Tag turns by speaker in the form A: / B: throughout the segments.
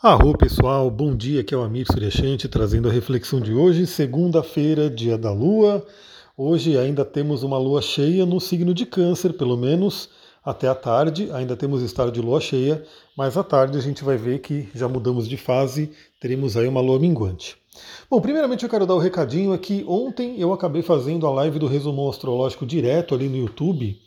A: Arro pessoal, bom dia, aqui é o Amir Suryashanti trazendo a reflexão de hoje, segunda-feira, dia da Lua. Hoje ainda temos uma lua cheia no signo de Câncer, pelo menos até a tarde, ainda temos estado de lua cheia, mas à tarde a gente vai ver que já mudamos de fase, teremos aí uma lua minguante. Bom, primeiramente eu quero dar o um recadinho aqui. Ontem eu acabei fazendo a live do resumo astrológico direto ali no YouTube.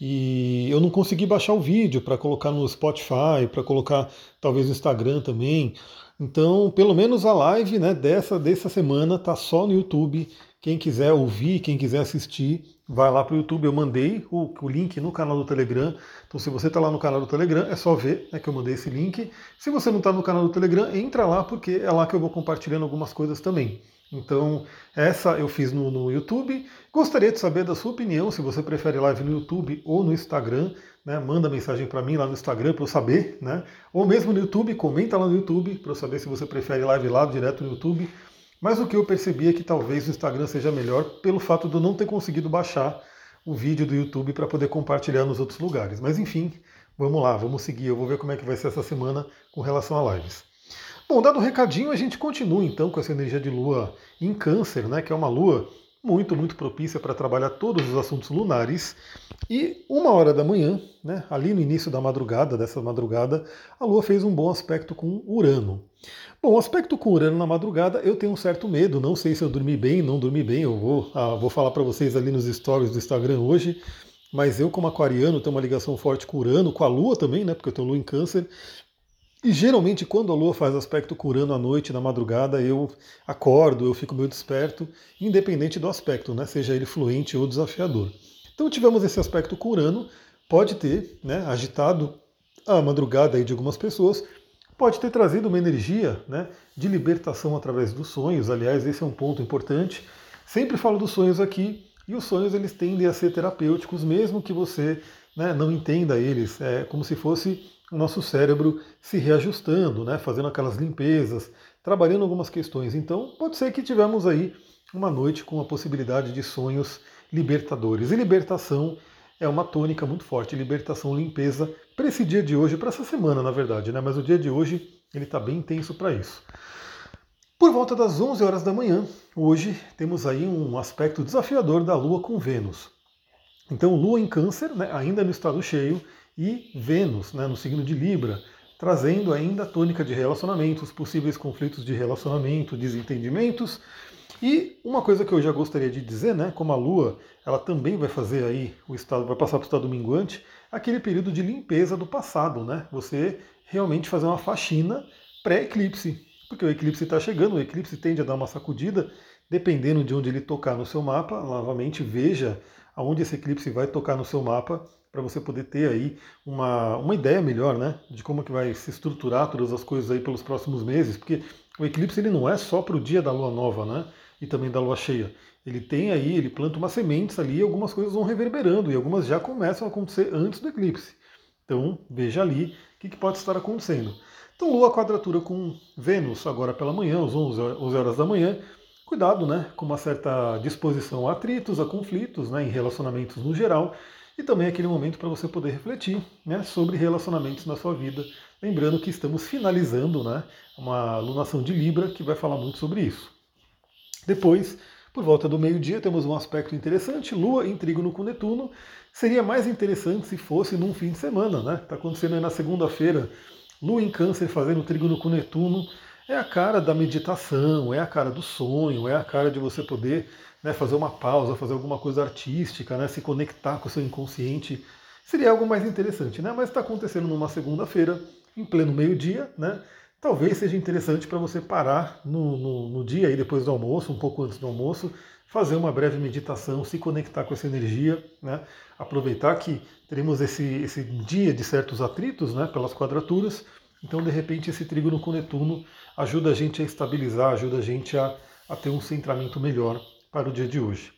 A: E eu não consegui baixar o vídeo para colocar no Spotify, para colocar talvez no Instagram também. Então, pelo menos a live né, dessa, dessa semana tá só no YouTube. Quem quiser ouvir, quem quiser assistir, vai lá para o YouTube. Eu mandei o, o, link no canal do Telegram. Então, se você está lá no canal do Telegram, é só ver né, que eu mandei esse link. Se você não está no canal do Telegram, entra lá, porque é lá que eu vou compartilhando algumas coisas também. Então, essa eu fiz no, no, YouTube. Gostaria de saber da sua opinião, se você prefere live no YouTube ou no Instagram. Né? Manda mensagem para mim lá no Instagram para eu saber. Né? Ou mesmo no YouTube, comenta lá no YouTube para eu saber se você prefere live lá direto no YouTube. Mas o que eu percebi é que talvez o Instagram seja melhor pelo fato de eu não ter conseguido baixar o vídeo do YouTube para poder compartilhar nos outros lugares. Mas enfim, vamos lá, vamos seguir. Eu vou ver como é que vai ser essa semana com relação a lives. Bom, dado o recadinho, a gente continua então com essa energia de lua em câncer, né, que é uma lua muito, muito propícia para trabalhar todos os assuntos lunares. E uma hora da manhã, né, ali no início da madrugada, dessa madrugada, a Lua fez um bom aspecto com Urano. Bom, aspecto com Urano na madrugada, eu tenho um certo medo, não sei se eu dormi bem, não dormi bem, eu vou, ah, vou falar para vocês ali nos stories do Instagram hoje, mas eu como aquariano tenho uma ligação forte com Urano, com a Lua também, né, porque eu tenho Lua em câncer, e geralmente quando a Lua faz aspecto curando à noite, na madrugada, eu acordo, eu fico meio desperto, independente do aspecto, né? seja ele fluente ou desafiador. Então tivemos esse aspecto curando, pode ter né, agitado a madrugada aí de algumas pessoas, pode ter trazido uma energia né, de libertação através dos sonhos. Aliás, esse é um ponto importante. Sempre falo dos sonhos aqui, e os sonhos eles tendem a ser terapêuticos, mesmo que você né, não entenda eles. É como se fosse nosso cérebro se reajustando, né, fazendo aquelas limpezas, trabalhando algumas questões. Então, pode ser que tivemos aí uma noite com a possibilidade de sonhos libertadores. E libertação é uma tônica muito forte, libertação, limpeza, para esse dia de hoje, para essa semana, na verdade, né? Mas o dia de hoje ele está bem intenso para isso. Por volta das 11 horas da manhã, hoje temos aí um aspecto desafiador da Lua com Vênus. Então, Lua em Câncer, né, ainda no estado cheio, e Vênus, né, no signo de Libra, trazendo ainda a tônica de relacionamentos, possíveis conflitos de relacionamento, desentendimentos. E uma coisa que eu já gostaria de dizer, né, como a Lua, ela também vai fazer aí o estado, vai passar para o estado minguante, aquele período de limpeza do passado, né? Você realmente fazer uma faxina pré-eclipse, porque o eclipse está chegando, o eclipse tende a dar uma sacudida, dependendo de onde ele tocar no seu mapa. Novamente, veja aonde esse eclipse vai tocar no seu mapa para você poder ter aí uma, uma ideia melhor, né, de como que vai se estruturar todas as coisas aí pelos próximos meses, porque o eclipse ele não é só para o dia da lua nova, né, e também da lua cheia. Ele tem aí, ele planta umas sementes ali e algumas coisas vão reverberando e algumas já começam a acontecer antes do eclipse. Então veja ali o que, que pode estar acontecendo. Então Lua quadratura com Vênus agora pela manhã, às 11 horas da manhã. Cuidado, né, com uma certa disposição a atritos, a conflitos, né, em relacionamentos no geral e também aquele momento para você poder refletir né, sobre relacionamentos na sua vida. Lembrando que estamos finalizando né, uma alunação de Libra que vai falar muito sobre isso. Depois, por volta do meio-dia, temos um aspecto interessante, Lua em trígono com Netuno. Seria mais interessante se fosse num fim de semana, né? Está acontecendo aí na segunda-feira, Lua em Câncer fazendo trígono com Netuno. É a cara da meditação, é a cara do sonho, é a cara de você poder né, fazer uma pausa, fazer alguma coisa artística, né, se conectar com o seu inconsciente, seria algo mais interessante, né? Mas está acontecendo numa segunda-feira, em pleno meio-dia, né? Talvez seja interessante para você parar no, no, no, dia aí depois do almoço, um pouco antes do almoço, fazer uma breve meditação, se conectar com essa energia, né? Aproveitar que teremos esse, esse dia de certos atritos, né? Pelas quadraturas. Então, de repente, esse trígono com Netuno ajuda a gente a estabilizar, ajuda a gente a, a ter um centramento melhor para o dia de hoje.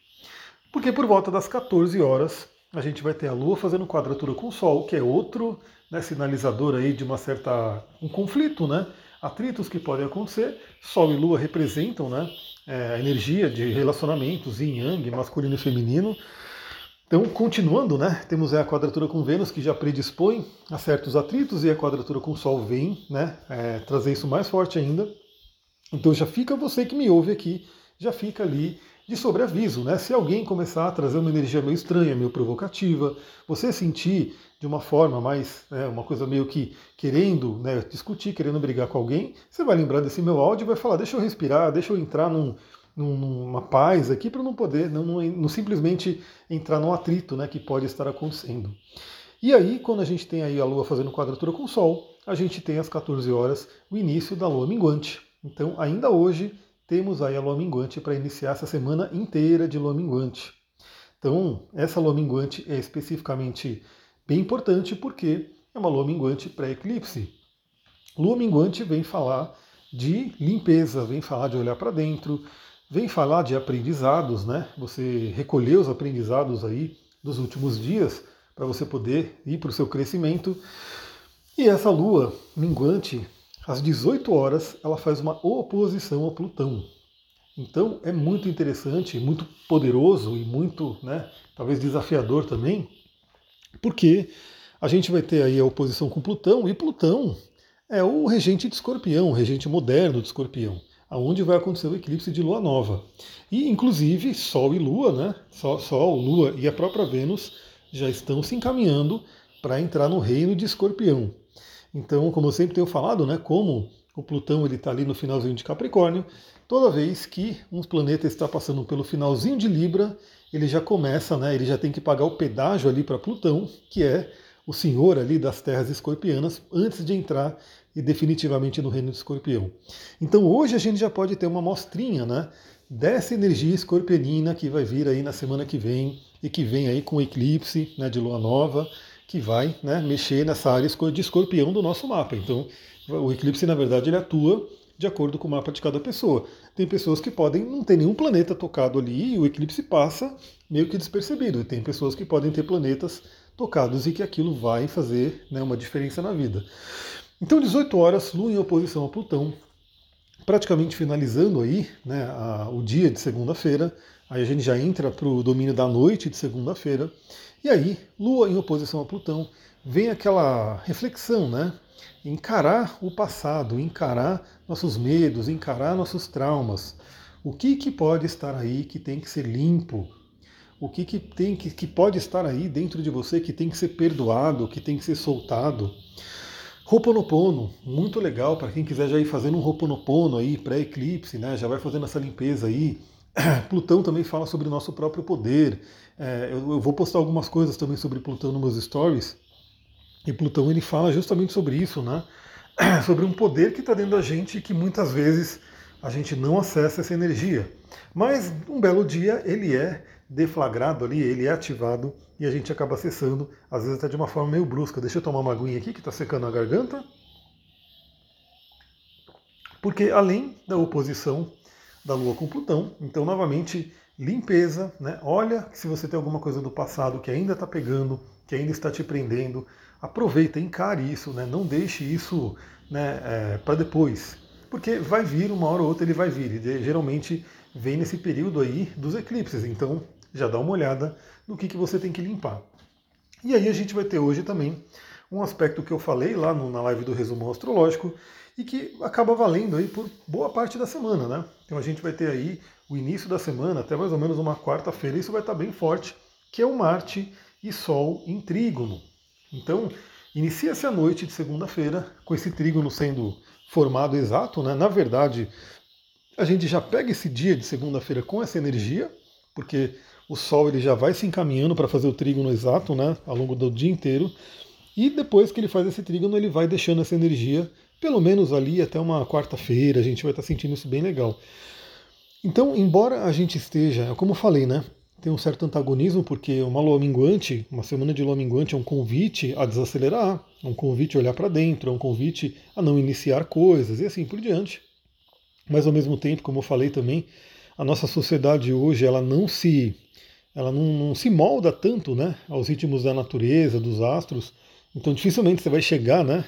A: Porque por volta das 14 horas a gente vai ter a Lua fazendo quadratura com o Sol, que é outro né, sinalizador aí de uma certa um conflito, né? Atritos que podem acontecer. Sol e Lua representam né, é, a energia de relacionamentos yin yang, masculino e feminino. Então, continuando, né? Temos a quadratura com Vênus que já predispõe a certos atritos e a quadratura com Sol vem, né? É, trazer isso mais forte ainda. Então já fica você que me ouve aqui, já fica ali de sobreaviso, né? Se alguém começar a trazer uma energia meio estranha, meio provocativa, você sentir de uma forma mais, né, uma coisa meio que querendo né, discutir, querendo brigar com alguém, você vai lembrar desse meu áudio e vai falar, deixa eu respirar, deixa eu entrar num, numa paz aqui para não poder, não, não, não, simplesmente entrar num atrito né, que pode estar acontecendo. E aí, quando a gente tem aí a Lua fazendo quadratura com o Sol, a gente tem às 14 horas o início da Lua minguante. Então, ainda hoje, temos aí a lua minguante para iniciar essa semana inteira de lua minguante. Então, essa lua minguante é especificamente bem importante porque é uma lua minguante pré-eclipse. Lua minguante vem falar de limpeza, vem falar de olhar para dentro, vem falar de aprendizados, né? Você recolher os aprendizados aí dos últimos dias para você poder ir para o seu crescimento. E essa lua minguante às 18 horas ela faz uma oposição a Plutão. Então é muito interessante, muito poderoso e muito, né, talvez desafiador também, porque a gente vai ter aí a oposição com Plutão e Plutão é o regente de Escorpião, o regente moderno de Escorpião, aonde vai acontecer o eclipse de Lua Nova. E inclusive Sol e Lua, né, Sol, Sol Lua e a própria Vênus já estão se encaminhando para entrar no reino de Escorpião. Então, como eu sempre tenho falado, né, como o Plutão ele está ali no finalzinho de Capricórnio, toda vez que um planeta está passando pelo finalzinho de Libra, ele já começa, né, ele já tem que pagar o pedágio ali para Plutão, que é o senhor ali das terras escorpianas, antes de entrar e definitivamente no reino de Escorpião. Então hoje a gente já pode ter uma mostrinha, né, dessa energia escorpionina que vai vir aí na semana que vem e que vem aí com o eclipse, né, de lua nova que vai né, mexer nessa área de escorpião do nosso mapa. Então, o eclipse, na verdade, ele atua de acordo com o mapa de cada pessoa. Tem pessoas que podem não ter nenhum planeta tocado ali e o eclipse passa meio que despercebido. E tem pessoas que podem ter planetas tocados e que aquilo vai fazer né, uma diferença na vida. Então, 18 horas, Lua em oposição a Plutão, praticamente finalizando aí né, a, o dia de segunda-feira. Aí a gente já entra para o domínio da noite de segunda-feira. E aí, Lua em oposição a Plutão, vem aquela reflexão, né? Encarar o passado, encarar nossos medos, encarar nossos traumas. O que, que pode estar aí que tem que ser limpo? O que, que tem que, que pode estar aí dentro de você que tem que ser perdoado, que tem que ser soltado? Roponopono, muito legal para quem quiser já ir fazendo um Roponopono aí, pré-eclipse, né? Já vai fazendo essa limpeza aí. Plutão também fala sobre o nosso próprio poder. É, eu, eu, vou postar algumas coisas também sobre Plutão nos meus stories. E Plutão ele fala justamente sobre isso, né? sobre um poder que está dentro da gente e que muitas vezes a gente não acessa essa energia. Mas um belo dia ele é deflagrado ali, ele é ativado e a gente acaba acessando, às vezes até de uma forma meio brusca. Deixa eu tomar uma aguinha aqui que está secando a garganta. Porque além da oposição da Lua com Plutão. Então, novamente, limpeza, né? Olha se você tem alguma coisa do passado que ainda está pegando, que ainda está te prendendo. Aproveita, encare isso, né? Não deixe isso né, é, para depois. Porque vai vir, uma hora ou outra ele vai vir. E geralmente vem nesse período aí dos eclipses. Então, já dá uma olhada no que, que você tem que limpar. E aí a gente vai ter hoje também um aspecto que eu falei lá no, na live do resumo astrológico, e que acaba valendo aí por boa parte da semana, né? Então a gente vai ter aí o início da semana, até mais ou menos uma quarta-feira, isso vai estar bem forte, que é o Marte e Sol em trígono. Então, inicia-se a noite de segunda-feira, com esse trígono sendo formado exato, né? Na verdade, a gente já pega esse dia de segunda-feira com essa energia, porque o Sol ele já vai se encaminhando para fazer o trígono exato, né? Ao longo do dia inteiro. E depois que ele faz esse trígono, ele vai deixando essa energia pelo menos ali até uma quarta-feira, a gente vai estar sentindo isso bem legal. Então, embora a gente esteja, como eu falei, né? Tem um certo antagonismo, porque uma lua minguante, uma semana de lua minguante é um convite a desacelerar, é um convite a olhar para dentro, é um convite a não iniciar coisas e assim por diante. Mas ao mesmo tempo, como eu falei também, a nossa sociedade hoje ela não se ela não, não se molda tanto né, aos ritmos da natureza, dos astros. Então dificilmente você vai chegar né,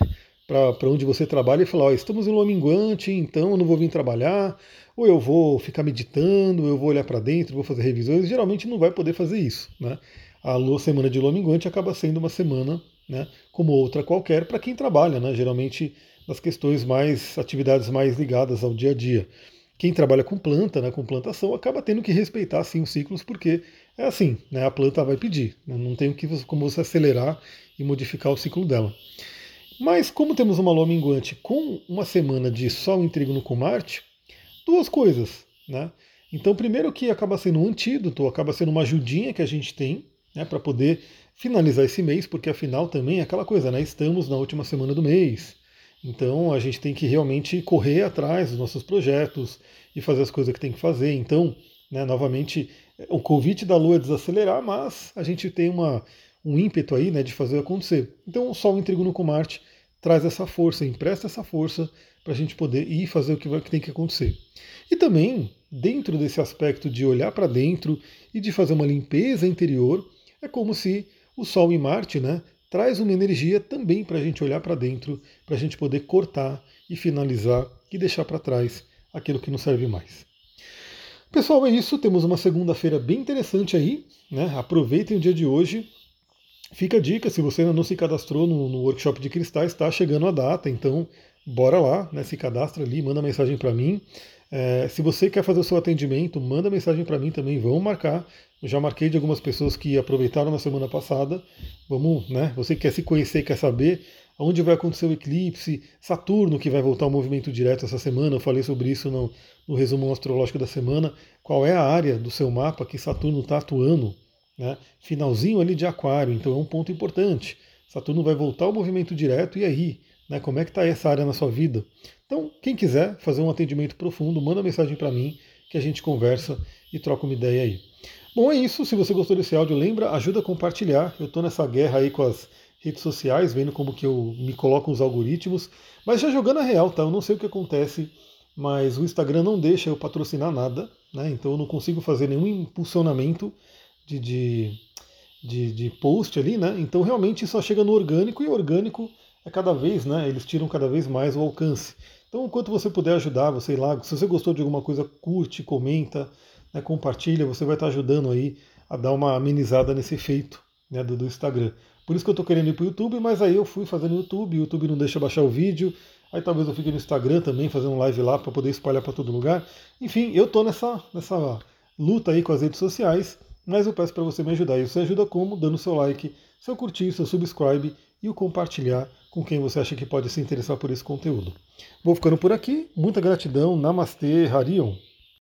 A: para onde você trabalha e falar, oh, estamos em lua minguante, então eu não vou vir trabalhar, ou eu vou ficar meditando, eu vou olhar para dentro, vou fazer revisões, geralmente não vai poder fazer isso. Né? a lua, semana de lua minguante acaba sendo uma semana, né, como outra qualquer, para quem trabalha, né, geralmente nas questões mais, atividades mais ligadas ao dia a dia. Quem trabalha com planta, né, com plantação, acaba tendo que respeitar sim os ciclos, porque é assim, né, a planta vai pedir, né, não tem como você acelerar e modificar o ciclo dela. Mas como temos uma lua minguante com uma semana de Sol em trígono com Marte, duas coisas, né? Então, primeiro que acaba sendo um antídoto, acaba sendo uma ajudinha que a gente tem, né, para poder finalizar esse mês, porque afinal também é aquela coisa, né? Estamos na última semana do mês. Então a gente tem que realmente correr atrás dos nossos projetos e fazer as coisas que tem que fazer. Então, né, novamente, o convite da Lua é desacelerar, mas a gente tem uma, um ímpeto aí né, de fazer acontecer. Então o Sol em trígono com Marte traz essa força, empresta essa força para a gente poder ir fazer o que, vai, que tem que acontecer. E também, dentro desse aspecto de olhar para dentro e de fazer uma limpeza interior, é como se o Sol em Marte né, traz uma energia também para a gente olhar para dentro, para a gente poder cortar e finalizar e deixar para trás aquilo que não serve mais. Pessoal, é isso. Temos uma segunda-feira bem interessante aí. Né? Aproveitem o dia de hoje. Fica a dica, se você ainda não se cadastrou no, no workshop de cristais, está chegando a data, então bora lá, né? se cadastra ali, manda mensagem para mim. É, se você quer fazer o seu atendimento, manda mensagem para mim também, vamos marcar. Eu já marquei de algumas pessoas que aproveitaram na semana passada. Vamos, né? Você quer se conhecer, quer saber onde vai acontecer o eclipse, Saturno que vai voltar ao movimento direto essa semana. Eu falei sobre isso no, no resumo astrológico da semana. Qual é a área do seu mapa que Saturno está atuando? Né? Finalzinho ali de Aquário, então é um ponto importante. Saturno vai voltar ao movimento direto e aí? Né, como é que está essa área na sua vida? Então, quem quiser fazer um atendimento profundo, manda mensagem para mim que a gente conversa e troca uma ideia aí. Bom, é isso. Se você gostou desse áudio, lembra, ajuda a compartilhar. Eu estou nessa guerra aí com as redes sociais, vendo como que eu me coloco os algoritmos. Mas já jogando a real, tá? Eu não sei o que acontece, mas o Instagram não deixa eu patrocinar nada, né? Então eu não consigo fazer nenhum impulsionamento de, de, de, de post ali, né? Então realmente só chega no orgânico e orgânico é cada vez, né? Eles tiram cada vez mais o alcance. Então, enquanto você puder ajudar, você lá, se você gostou de alguma coisa, curte, comenta, né, compartilha, você vai estar ajudando aí a dar uma amenizada nesse efeito né, do, do Instagram. Por isso que eu estou querendo ir para o YouTube, mas aí eu fui fazendo YouTube, o YouTube não deixa baixar o vídeo, aí talvez eu fique no Instagram também, fazendo live lá para poder espalhar para todo lugar. Enfim, eu estou nessa, nessa luta aí com as redes sociais, mas eu peço para você me ajudar. E você ajuda como? Dando seu like, seu curtir, seu subscribe e o compartilhar com quem você acha que pode se interessar por esse conteúdo. Vou ficando por aqui. Muita gratidão. Namastê, Harion.